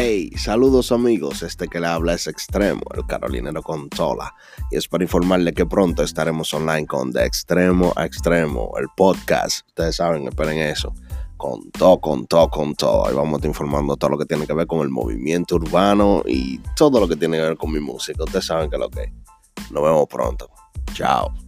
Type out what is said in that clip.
Hey, saludos amigos, este que le habla es Extremo, el carolinero con Tola, y es para informarle que pronto estaremos online con De Extremo a Extremo, el podcast, ustedes saben, esperen eso, con todo, con todo, con todo, ahí vamos a estar informando todo lo que tiene que ver con el movimiento urbano y todo lo que tiene que ver con mi música, ustedes saben que lo que Nos vemos pronto, chao.